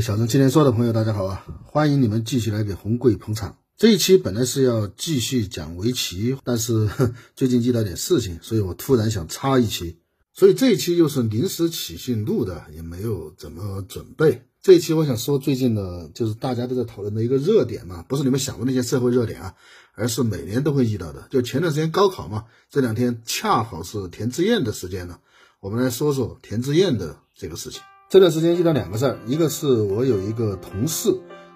小镇青年说的朋友，大家好啊！欢迎你们继续来给红贵捧场。这一期本来是要继续讲围棋，但是 最近遇到点事情，所以我突然想插一期，所以这一期又是临时起兴录的，也没有怎么准备。这一期我想说最近的，就是大家都在讨论的一个热点嘛，不是你们想的那些社会热点啊，而是每年都会遇到的。就前段时间高考嘛，这两天恰好是填志愿的时间呢，我们来说说填志愿的这个事情。这段时间遇到两个事儿，一个是我有一个同事，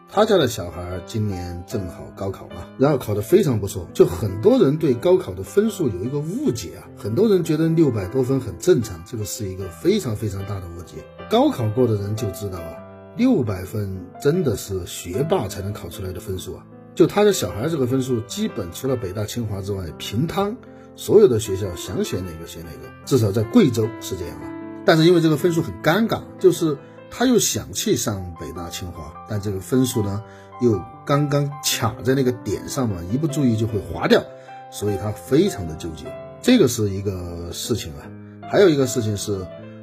他家的小孩今年正好高考嘛，然后考得非常不错。就很多人对高考的分数有一个误解啊，很多人觉得六百多分很正常，这个是一个非常非常大的误解。高考过的人就知道啊，六百分真的是学霸才能考出来的分数啊。就他的小孩这个分数，基本除了北大清华之外，平摊所有的学校想选哪个选哪个，至少在贵州是这样啊。但是因为这个分数很尴尬，就是他又想去上北大清华，但这个分数呢又刚刚卡在那个点上嘛，一不注意就会划掉，所以他非常的纠结。这个是一个事情啊，还有一个事情是，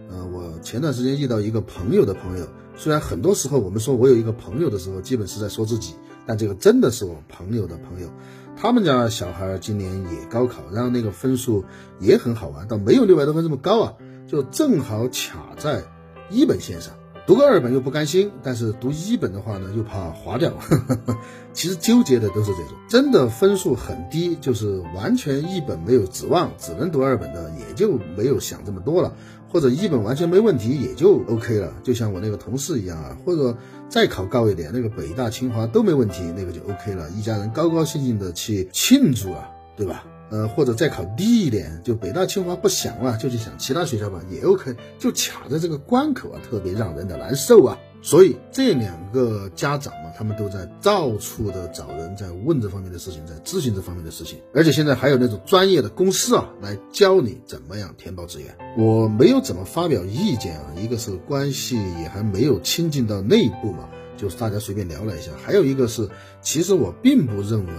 呃，我前段时间遇到一个朋友的朋友，虽然很多时候我们说我有一个朋友的时候，基本是在说自己，但这个真的是我朋友的朋友，他们家小孩今年也高考，然后那个分数也很好玩，倒没有六百多分这么高啊。就正好卡在一本线上，读个二本又不甘心，但是读一本的话呢，又怕划掉。其实纠结的都是这种，真的分数很低，就是完全一本没有指望，只能读二本的，也就没有想这么多了。或者一本完全没问题，也就 OK 了。就像我那个同事一样啊，或者再考高一点，那个北大清华都没问题，那个就 OK 了，一家人高高兴兴的去庆祝啊，对吧？呃，或者再考低一点，就北大清华不想了，就去想其他学校吧，也 OK。就卡在这个关口啊，特别让人的难受啊。所以这两个家长嘛，他们都在到处的找人，在问这方面的事情，在咨询这方面的事情。而且现在还有那种专业的公司啊，来教你怎么样填报志愿。我没有怎么发表意见啊，一个是关系也还没有亲近到内部嘛，就是大家随便聊了一下。还有一个是，其实我并不认为。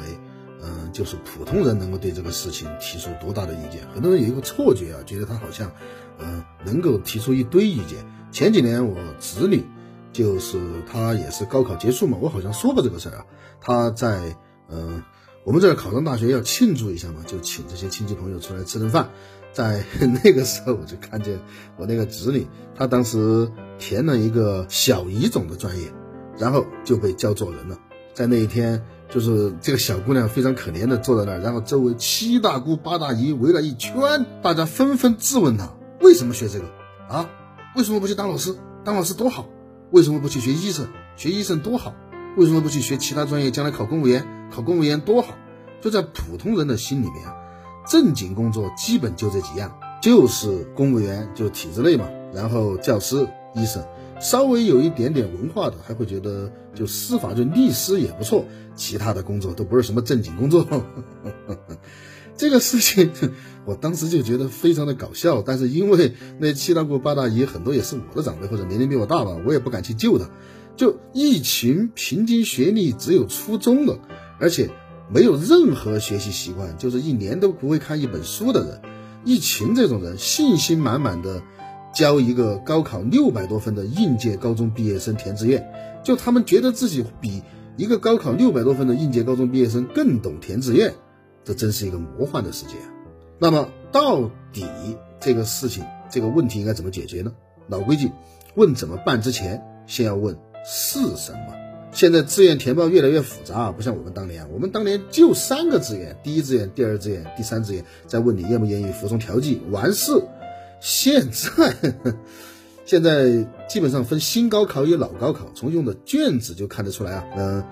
嗯，就是普通人能够对这个事情提出多大的意见？很多人有一个错觉啊，觉得他好像，嗯，能够提出一堆意见。前几年我侄女，就是她也是高考结束嘛，我好像说过这个事儿啊。她在，嗯，我们这儿考上大学要庆祝一下嘛，就请这些亲戚朋友出来吃顿饭。在那个时候，我就看见我那个侄女，她当时填了一个小语种的专业，然后就被叫做人了。在那一天。就是这个小姑娘非常可怜的坐在那儿，然后周围七大姑八大姨围了一圈，大家纷纷质问她为什么学这个啊？为什么不去当老师？当老师多好？为什么不去学医生？学医生多好？为什么不去学其他专业？将来考公务员？考公务员多好？就在普通人的心里面啊，正经工作基本就这几样，就是公务员，就体制内嘛，然后教师、医生。稍微有一点点文化的，还会觉得就司法就律师也不错，其他的工作都不是什么正经工作。这个事情我当时就觉得非常的搞笑，但是因为那七大姑八大姨很多也是我的长辈或者年龄比我大吧，我也不敢去救他。就一群平均学历只有初中的，而且没有任何学习习惯，就是一年都不会看一本书的人，一群这种人信心满满的。教一个高考六百多分的应届高中毕业生填志愿，就他们觉得自己比一个高考六百多分的应届高中毕业生更懂填志愿，这真是一个魔幻的世界啊！那么到底这个事情这个问题应该怎么解决呢？老规矩，问怎么办之前，先要问是什么。现在志愿填报越来越复杂啊，不像我们当年，我们当年就三个志愿：第一志愿、第二志愿、第三志愿，再问你愿不愿意服从调剂，完事。现在，现在基本上分新高考与老高考，从用的卷子就看得出来啊。嗯，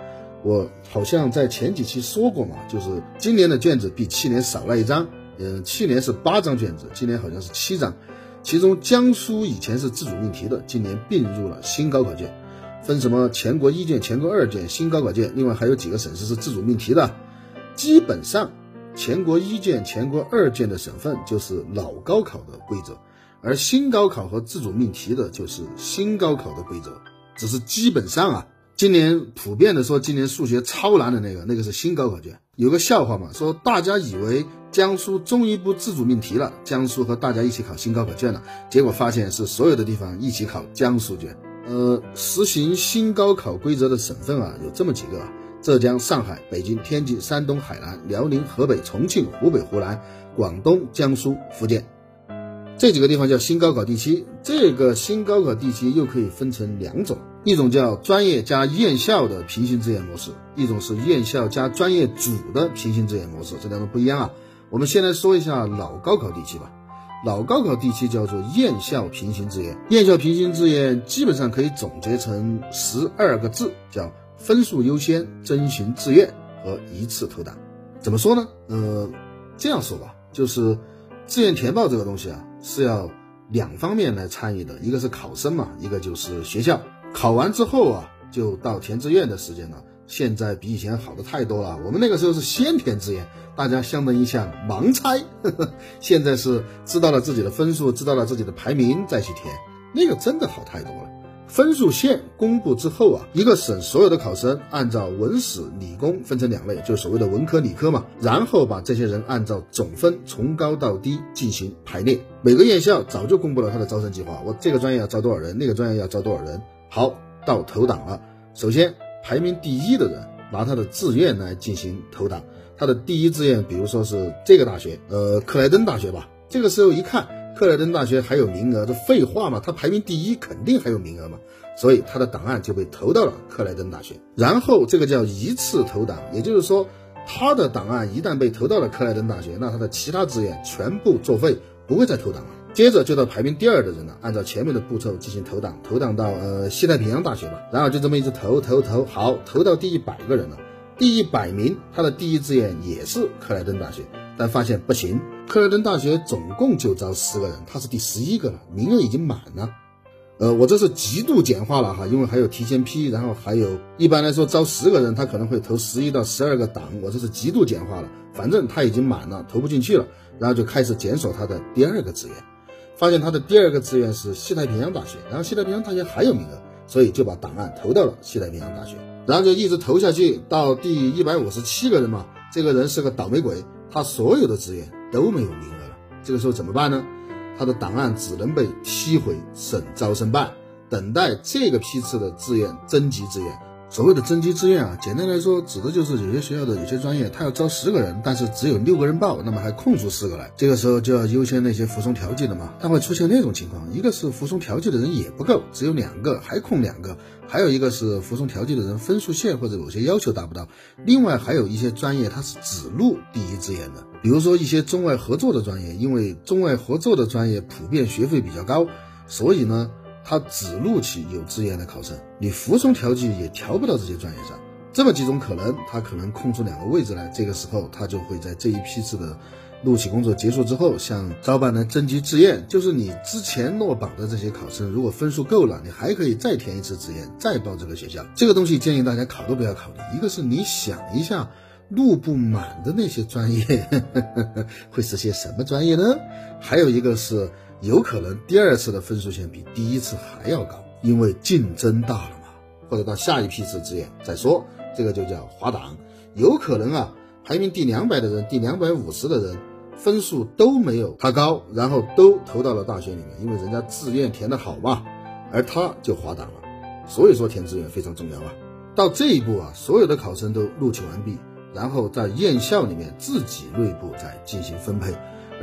我好像在前几期说过嘛，就是今年的卷子比去年少了一张。嗯，去年是八张卷子，今年好像是七张。其中江苏以前是自主命题的，今年并入了新高考卷。分什么全国一卷、全国二卷、新高考卷，另外还有几个省市是自主命题的。基本上，全国一卷、全国二卷的省份就是老高考的规则，而新高考和自主命题的就是新高考的规则。只是基本上啊，今年普遍的说，今年数学超难的那个，那个是新高考卷。有个笑话嘛，说大家以为江苏终于不自主命题了，江苏和大家一起考新高考卷了，结果发现是所有的地方一起考江苏卷。呃，实行新高考规则的省份啊，有这么几个：浙江、上海、北京、天津、山东、海南、辽宁、河北、重庆、湖北、湖南、广东、江苏、福建。这几个地方叫新高考地区。这个新高考地区又可以分成两种，一种叫专业加院校的平行志愿模式，一种是院校加专业组的平行志愿模式，这两种不一样啊。我们先来说一下老高考地区吧。老高考地区叫做院校平行志愿，院校平行志愿基本上可以总结成十二个字，叫分数优先、征询志愿和一次投档。怎么说呢？呃，这样说吧，就是志愿填报这个东西啊。是要两方面来参与的，一个是考生嘛，一个就是学校。考完之后啊，就到填志愿的时间了。现在比以前好的太多了。我们那个时候是先填志愿，大家相当于像盲猜呵呵。现在是知道了自己的分数，知道了自己的排名再去填，那个真的好太多了。分数线公布之后啊，一个省所有的考生按照文史理工分成两类，就所谓的文科理科嘛。然后把这些人按照总分从高到低进行排列。每个院校早就公布了他的招生计划，我这个专业要招多少人，那个专业要招多少人。好，到投档了。首先排名第一的人拿他的志愿来进行投档，他的第一志愿，比如说是这个大学，呃，克莱登大学吧。这个时候一看。克莱登大学还有名额，这废话嘛？他排名第一，肯定还有名额嘛，所以他的档案就被投到了克莱登大学。然后这个叫一次投档，也就是说，他的档案一旦被投到了克莱登大学，那他的其他志愿全部作废，不会再投档了。接着就到排名第二的人了，按照前面的步骤进行投档，投档到呃西太平洋大学吧，然后就这么一直投投投，好，投到第一百个人了，第一百名他的第一志愿也是克莱登大学。但发现不行，克莱登大学总共就招十个人，他是第十一个了，名额已经满了。呃，我这是极度简化了哈，因为还有提前批，然后还有一般来说招十个人，他可能会投十一到十二个档，我这是极度简化了，反正他已经满了，投不进去了，然后就开始检索他的第二个志愿，发现他的第二个志愿是西太平洋大学，然后西太平洋大学还有名额，所以就把档案投到了西太平洋大学，然后就一直投下去，到第一百五十七个人嘛，这个人是个倒霉鬼。他所有的志愿都没有名额了，这个时候怎么办呢？他的档案只能被批回省招生办，等待这个批次的志愿征集志愿。所谓的征集志愿啊，简单来说，指的就是有些学校的有些专业，他要招十个人，但是只有六个人报，那么还空出四个来，这个时候就要优先那些服从调剂的嘛。但会出现那种情况，一个是服从调剂的人也不够，只有两个，还空两个；还有一个是服从调剂的人分数线或者某些要求达不到。另外还有一些专业它是只录第一志愿的，比如说一些中外合作的专业，因为中外合作的专业普遍学费比较高，所以呢。他只录取有志愿的考生，你服从调剂也调不到这些专业上，这么几种可能，他可能空出两个位置来，这个时候他就会在这一批次的录取工作结束之后，向招办来征集志愿，就是你之前落榜的这些考生，如果分数够了，你还可以再填一次志愿，再报这个学校。这个东西建议大家考都不要考虑，一个是你想一下，录不满的那些专业 会是些什么专业呢？还有一个是。有可能第二次的分数线比第一次还要高，因为竞争大了嘛。或者到下一批次志愿再说，这个就叫滑档。有可能啊，排名第两百的人、第两百五十的人分数都没有他高，然后都投到了大学里面，因为人家志愿填得好嘛，而他就滑档了。所以说填志愿非常重要啊。到这一步啊，所有的考生都录取完毕，然后在院校里面自己内部再进行分配。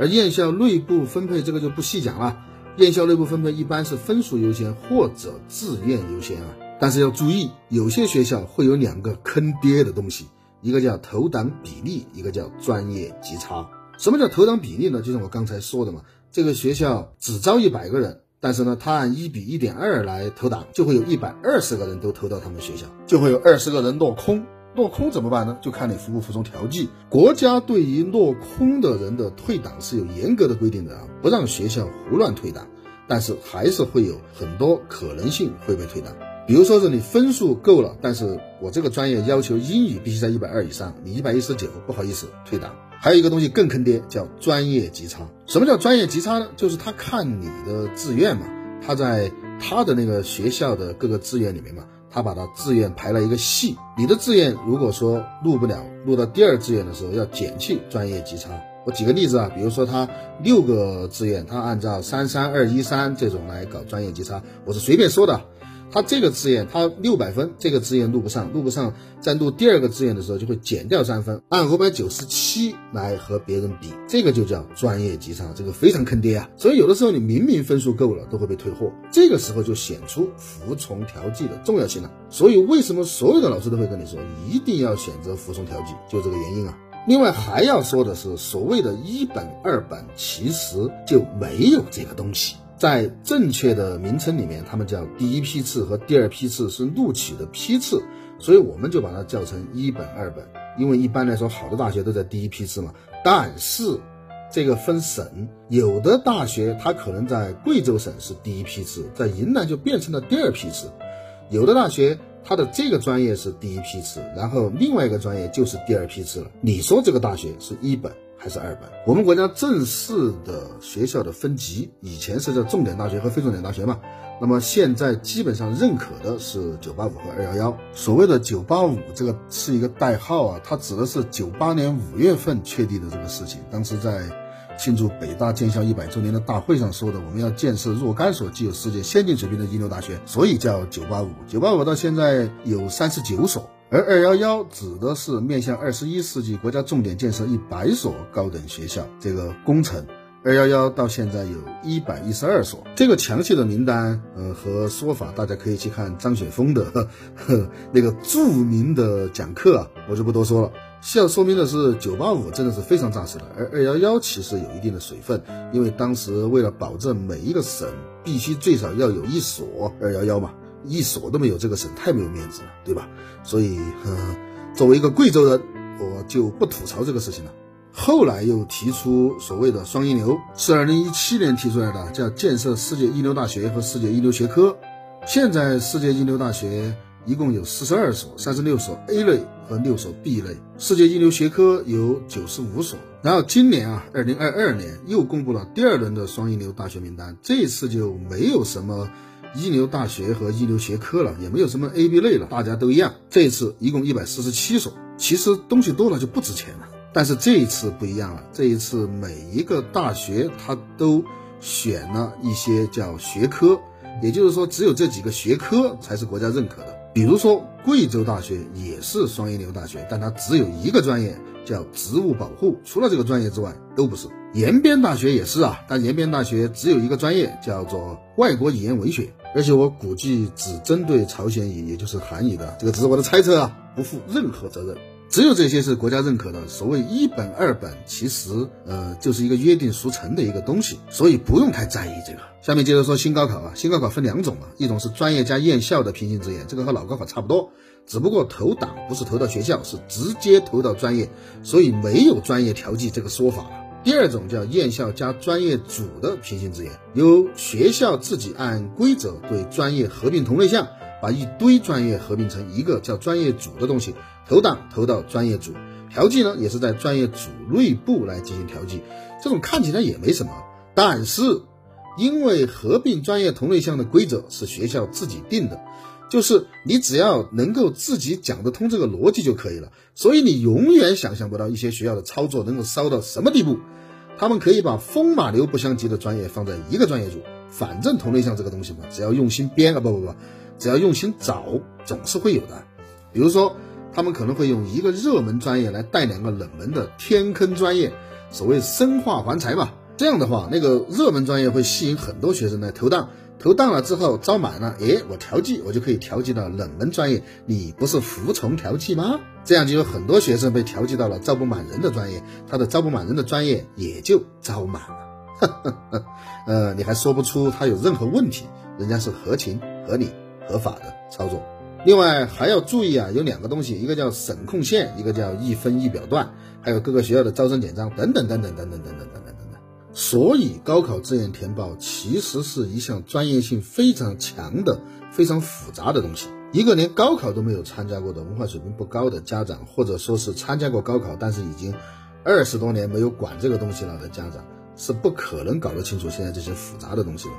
而院校内部分配这个就不细讲了，院校内部分配一般是分数优先或者志愿优先啊。但是要注意，有些学校会有两个坑爹的东西，一个叫投档比例，一个叫专业级差。什么叫投档比例呢？就像我刚才说的嘛，这个学校只招一百个人，但是呢，他按一比一点二来投档，就会有一百二十个人都投到他们学校，就会有二十个人落空。落空怎么办呢？就看你服不服从调剂。国家对于落空的人的退档是有严格的规定的啊，不让学校胡乱退档，但是还是会有很多可能性会被退档。比如说是你分数够了，但是我这个专业要求英语必须在一百二以上，你一百一十九，不好意思退档。还有一个东西更坑爹，叫专业级差。什么叫专业级差呢？就是他看你的志愿嘛，他在他的那个学校的各个志愿里面嘛，他把他志愿排了一个系。你的志愿如果说录不了，录到第二志愿的时候要减去专业级差。我举个例子啊，比如说他六个志愿，他按照三三二一三这种来搞专业级差，我是随便说的。他这个志愿他六百分，这个志愿录不上，录不上，在录第二个志愿的时候就会减掉三分，按五百九十七来和别人比，这个就叫专业级差，这个非常坑爹啊！所以有的时候你明明分数够了，都会被退货，这个时候就显出服从调剂的重要性了。所以为什么所有的老师都会跟你说，一定要选择服从调剂，就这个原因啊。另外还要说的是，所谓的一本二本，其实就没有这个东西。在正确的名称里面，他们叫第一批次和第二批次是录取的批次，所以我们就把它叫成一本二本。因为一般来说，好的大学都在第一批次嘛。但是这个分省，有的大学它可能在贵州省是第一批次，在云南就变成了第二批次。有的大学它的这个专业是第一批次，然后另外一个专业就是第二批次了。你说这个大学是一本？还是二本。我们国家正式的学校的分级，以前是叫重点大学和非重点大学嘛。那么现在基本上认可的是九八五和二幺幺。所谓的九八五，这个是一个代号啊，它指的是九八年五月份确定的这个事情。当时在庆祝北大建校一百周年的大会上说的，我们要建设若干所具有世界先进水平的一流大学，所以叫九八五。九八五到现在有三十九所。而二幺幺指的是面向二十一世纪国家重点建设一百所高等学校这个工程，二幺幺到现在有一百一十二所。这个详细的名单，呃和说法，大家可以去看张雪峰的呵那个著名的讲课啊，我就不多说了。需要说明的是，九八五真的是非常扎实的，而二幺幺其实有一定的水分，因为当时为了保证每一个省必须最少要有一所二幺幺嘛。一所都没有，这个省太没有面子了，对吧？所以，作为一个贵州人，我就不吐槽这个事情了。后来又提出所谓的双一流，是二零一七年提出来的，叫建设世界一流大学和世界一流学科。现在世界一流大学一共有四十二所，三十六所 A 类和六所 B 类，世界一流学科有九十五所。然后今年啊，二零二二年又公布了第二轮的双一流大学名单，这次就没有什么。一流大学和一流学科了，也没有什么 A、B 类了，大家都一样。这一次一共一百四十七所，其实东西多了就不值钱了。但是这一次不一样了，这一次每一个大学它都选了一些叫学科，也就是说只有这几个学科才是国家认可的。比如说贵州大学也是双一流大学，但它只有一个专业叫植物保护，除了这个专业之外都不是。延边大学也是啊，但延边大学只有一个专业叫做外国语言文学。而且我估计只针对朝鲜语，也就是韩语的，这个只是我的猜测啊，不负任何责任。只有这些是国家认可的。所谓一本二本，其实呃就是一个约定俗成的一个东西，所以不用太在意这个。下面接着说新高考啊，新高考分两种啊，一种是专业加院校的平行志愿，这个和老高考差不多，只不过投档不是投到学校，是直接投到专业，所以没有专业调剂这个说法。第二种叫院校加专业组的平行志愿，由学校自己按规则对专业合并同类项，把一堆专业合并成一个叫专业组的东西，投档投到专业组，调剂呢也是在专业组内部来进行调剂，这种看起来也没什么，但是因为合并专业同类项的规则是学校自己定的。就是你只要能够自己讲得通这个逻辑就可以了，所以你永远想象不到一些学校的操作能够骚到什么地步。他们可以把风马牛不相及的专业放在一个专业组，反正同类项这个东西嘛，只要用心编啊，不不不，只要用心找，总是会有的。比如说，他们可能会用一个热门专业来带两个冷门的天坑专业，所谓生化环材嘛。这样的话，那个热门专业会吸引很多学生来投档。投档了之后招满了，诶，我调剂我就可以调剂到冷门专业，你不是服从调剂吗？这样就有很多学生被调剂到了招不满人的专业，他的招不满人的专业也就招满了。呃，你还说不出他有任何问题，人家是合情合理合法的操作。另外还要注意啊，有两个东西，一个叫省控线，一个叫一分一表段，还有各个学校的招生简章等等等等等等等等等等。所以高考志愿填报其实是一项专业性非常强的、非常复杂的东西。一个连高考都没有参加过的文化水平不高的家长，或者说是参加过高考但是已经二十多年没有管这个东西了的家长，是不可能搞得清楚现在这些复杂的东西的。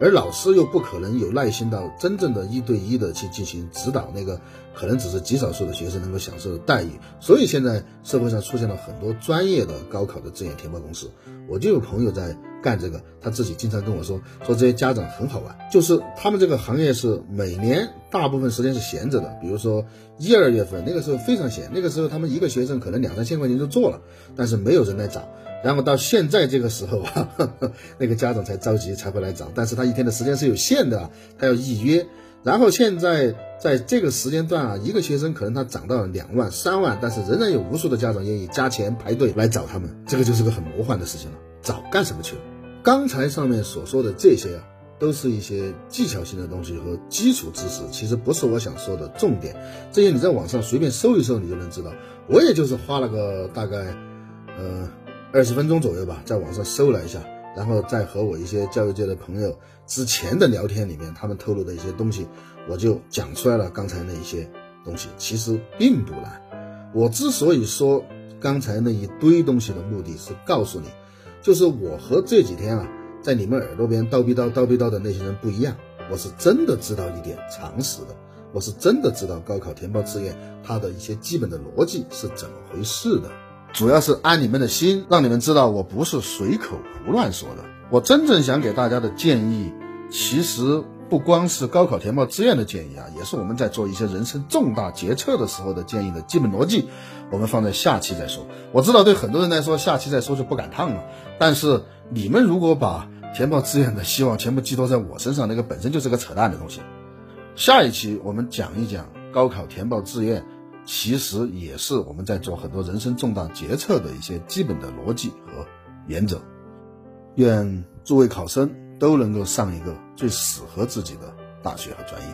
而老师又不可能有耐心到真正的一对一的去进行指导，那个可能只是极少数的学生能够享受的待遇。所以现在社会上出现了很多专业的高考的志愿填报公司。我就有朋友在干这个，他自己经常跟我说，说这些家长很好玩，就是他们这个行业是每年大部分时间是闲着的，比如说一二月份那个时候非常闲，那个时候他们一个学生可能两三千块钱就做了，但是没有人来找。然后到现在这个时候啊，那个家长才着急才会来找，但是他一天的时间是有限的，他要预约。然后现在在这个时间段啊，一个学生可能他涨到了两万、三万，但是仍然有无数的家长愿意加钱排队来找他们，这个就是个很魔幻的事情了。找干什么去了？刚才上面所说的这些啊，都是一些技巧性的东西和基础知识，其实不是我想说的重点。这些你在网上随便搜一搜，你就能知道。我也就是花了个大概，呃。二十分钟左右吧，在网上搜了一下，然后再和我一些教育界的朋友之前的聊天里面，他们透露的一些东西，我就讲出来了。刚才那一些东西其实并不难。我之所以说刚才那一堆东西的目的是告诉你，就是我和这几天啊在你们耳朵边叨逼叨叨逼叨的那些人不一样。我是真的知道一点常识的，我是真的知道高考填报志愿它的一些基本的逻辑是怎么回事的。主要是安你们的心，让你们知道我不是随口胡乱说的。我真正想给大家的建议，其实不光是高考填报志愿的建议啊，也是我们在做一些人生重大决策的时候的建议的基本逻辑。我们放在下期再说。我知道对很多人来说，下期再说就不赶趟了。但是你们如果把填报志愿的希望全部寄托在我身上，那个本身就是个扯淡的东西。下一期我们讲一讲高考填报志愿。其实也是我们在做很多人生重大决策的一些基本的逻辑和原则。愿诸位考生都能够上一个最适合自己的大学和专业。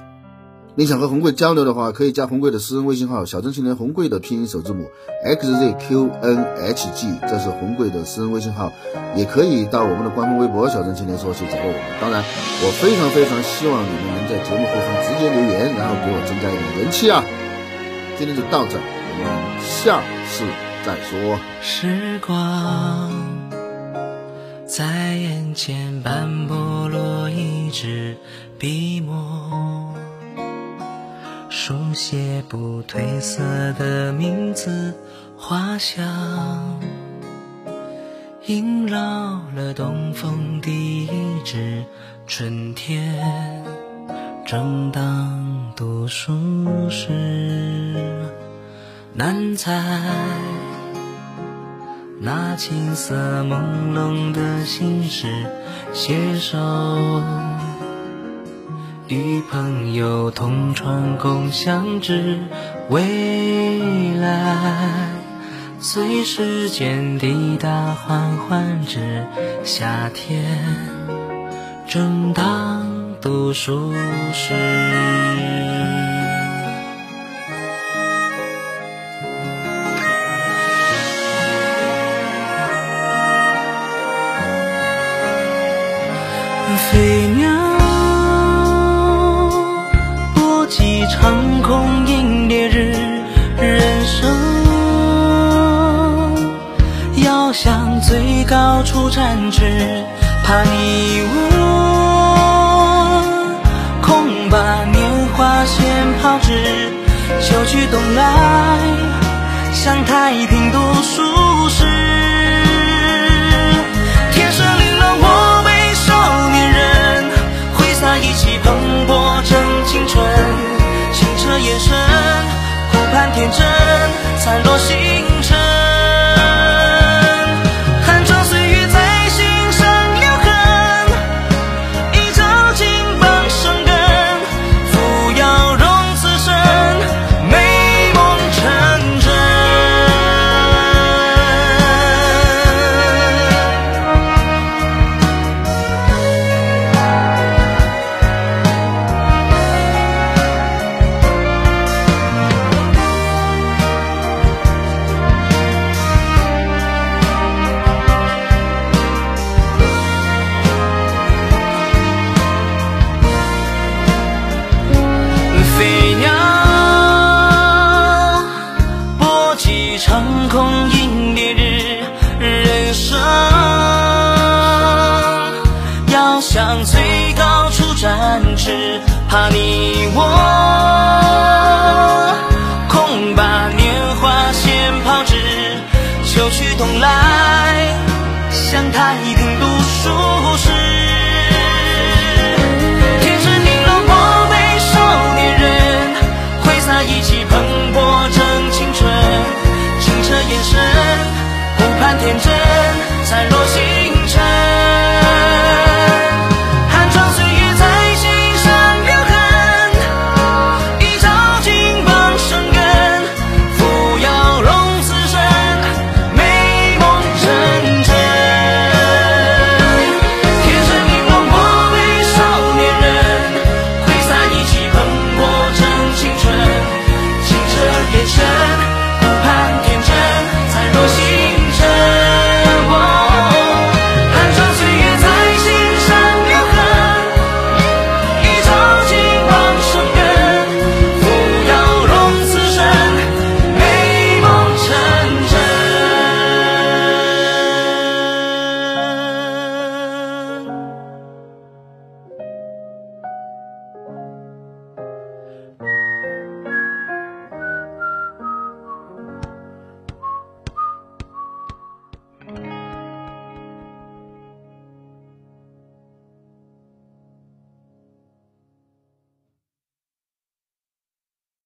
你想和红贵交流的话，可以加红贵的私人微信号“小镇青年红贵”的拼音首字母 xzqnhg，这是红贵的私人微信号。也可以到我们的官方微博“小镇青年说”去找到我们。当然，我非常非常希望你们能在节目后方直接留言，然后给我增加一点人气啊！今天就到这，我们下次再说。时光在眼前斑驳落一支笔墨，书写不褪色的名字花香，萦绕了东风第一枝春天。正当读书时，难猜那青涩朦胧的心事。携手与朋友同窗共享之未来，随时间抵达缓缓之夏天。正当。读书时，飞鸟搏击长空，迎烈日，人生要向最高处展翅，怕你我。抛掷，秋去冬来，向太平读书时。天生凌乱，我为少年人，挥洒意气蓬勃正青春。清澈眼神，湖畔天真，灿若星